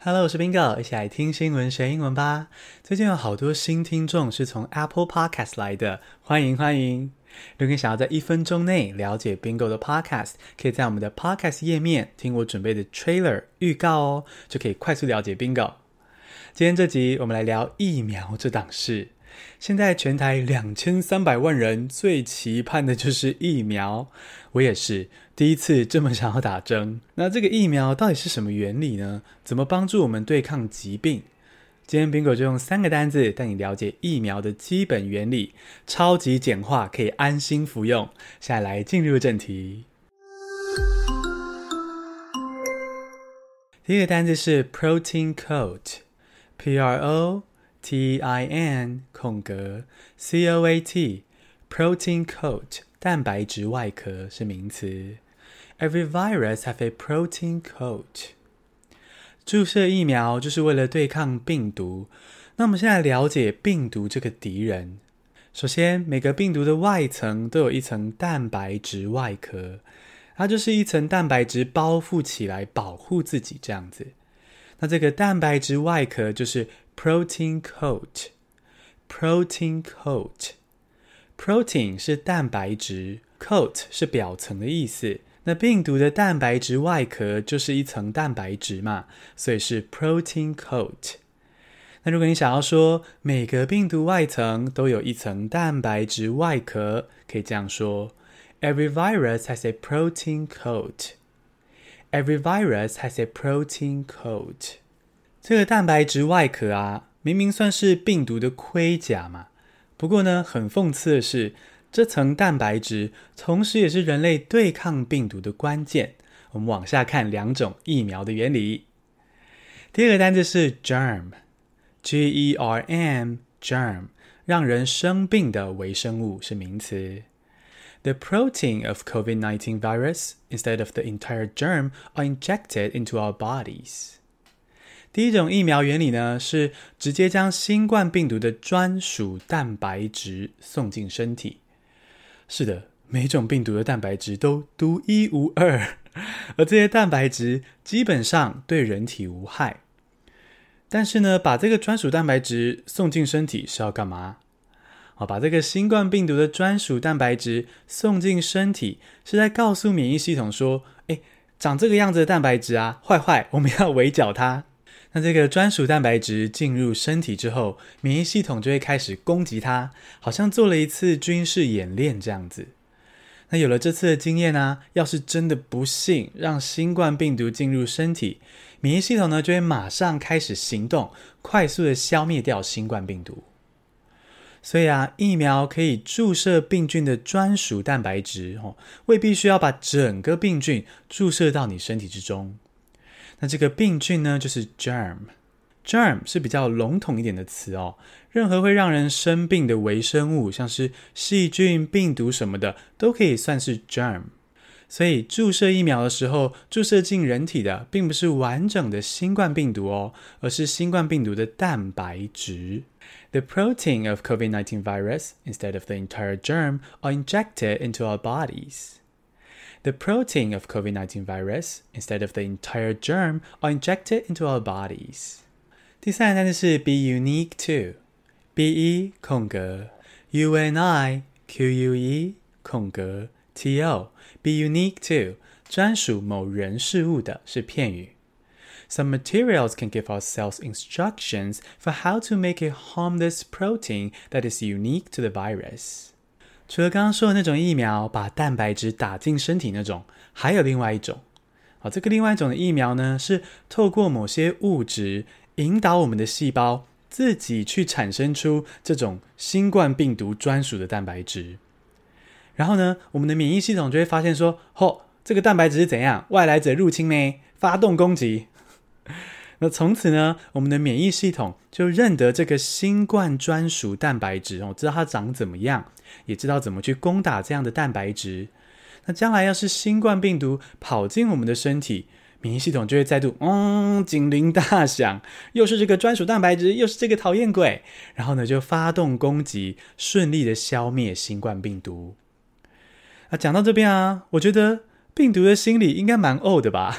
Hello，我是 Bingo，一起来听新闻学英文吧。最近有好多新听众是从 Apple Podcast 来的，欢迎欢迎！如果你想要在一分钟内了解 Bingo 的 Podcast，可以在我们的 Podcast 页面听我准备的 Trailer 预告哦，就可以快速了解 Bingo。今天这集我们来聊疫苗这档事。现在全台两千三百万人最期盼的就是疫苗，我也是第一次这么想要打针。那这个疫苗到底是什么原理呢？怎么帮助我们对抗疾病？今天 Bingo 就用三个单字带你了解疫苗的基本原理，超级简化，可以安心服用。下来进入正题。第一个单字是 protein coat，P R O。T I N 空格 C O A T protein coat 蛋白质外壳是名词。Every virus have a protein coat。注射疫苗就是为了对抗病毒。那我们现在了解病毒这个敌人。首先，每个病毒的外层都有一层蛋白质外壳，它就是一层蛋白质包覆起来保护自己这样子。那这个蛋白质外壳就是。Protein coat, protein coat, protein 是蛋白质，coat 是表层的意思。那病毒的蛋白质外壳就是一层蛋白质嘛，所以是 protein coat。那如果你想要说每个病毒外层都有一层蛋白质外壳，可以这样说：Every virus has a protein coat. Every virus has a protein coat. 这个蛋白质外壳啊，明明算是病毒的盔甲嘛。不过呢，很讽刺的是，这层蛋白质同时也是人类对抗病毒的关键。我们往下看两种疫苗的原理。第二个单字是 germ，G-E-R-M，germ，让人生病的微生物是名词。The protein of COVID-19 virus instead of the entire germ are injected into our bodies. 第一种疫苗原理呢，是直接将新冠病毒的专属蛋白质送进身体。是的，每种病毒的蛋白质都独一无二，而这些蛋白质基本上对人体无害。但是呢，把这个专属蛋白质送进身体是要干嘛？啊，把这个新冠病毒的专属蛋白质送进身体，是在告诉免疫系统说：哎，长这个样子的蛋白质啊，坏坏，我们要围剿它。那这个专属蛋白质进入身体之后，免疫系统就会开始攻击它，好像做了一次军事演练这样子。那有了这次的经验呢、要是真的不幸让新冠病毒进入身体，免疫系统呢就会马上开始行动，快速的消灭掉新冠病毒。所以啊，疫苗可以注射病菌的专属蛋白质，哦，未必需要把整个病菌注射到你身体之中。那这个病菌呢，就是 germ，germ 是比较笼统一点的词哦。任何会让人生病的微生物，像是细菌、病毒什么的，都可以算是 germ。所以注射疫苗的时候，注射进人体的，并不是完整的新冠病毒哦，而是新冠病毒的蛋白质。The protein of COVID-19 virus, instead of the entire germ, are injected into our bodies. The protein of COVID-19 virus, instead of the entire germ, are injected into our bodies. 第三个单词是 be unique to，b e 空格 u n i q u e 空格 t o，be unique to 专属某人事物的是片语。Some materials can give our cells instructions for how to make a harmless protein that is unique to the virus. 除了刚刚说的那种疫苗，把蛋白质打进身体那种，还有另外一种。好，这个另外一种的疫苗呢，是透过某些物质引导我们的细胞自己去产生出这种新冠病毒专属的蛋白质。然后呢，我们的免疫系统就会发现说：“哦，这个蛋白质是怎样？外来者入侵没？发动攻击。”那从此呢，我们的免疫系统就认得这个新冠专属蛋白质哦，知道它长怎么样，也知道怎么去攻打这样的蛋白质。那将来要是新冠病毒跑进我们的身体，免疫系统就会再度嗯，警铃大响，又是这个专属蛋白质，又是这个讨厌鬼，然后呢就发动攻击，顺利的消灭新冠病毒。啊讲到这边啊，我觉得病毒的心理应该蛮怄的吧。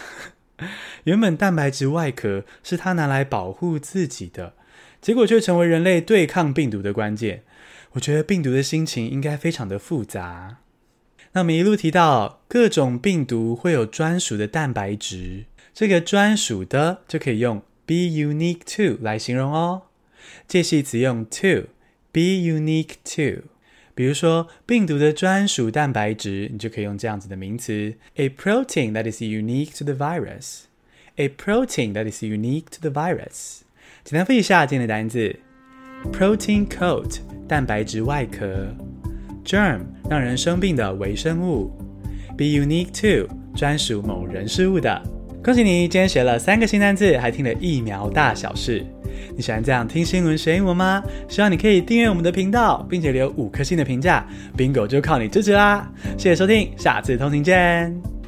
原本蛋白质外壳是它拿来保护自己的，结果却成为人类对抗病毒的关键。我觉得病毒的心情应该非常的复杂。那我们一路提到各种病毒会有专属的蛋白质，这个专属的就可以用 be unique to 来形容哦。介系词用 to，be unique to。比如说，病毒的专属蛋白质，你就可以用这样子的名词：a protein that is unique to the virus。a protein that is unique to the virus。简单复习一下今天的单字：protein coat，蛋白质外壳；germ，让人生病的微生物；be unique to，专属某人事物的。恭喜你，今天学了三个新单字，还听了疫苗大小事。你喜欢这样听新闻学英文吗？希望你可以订阅我们的频道，并且留五颗星的评价。Bingo 就靠你支持啦！谢谢收听，下次通勤见。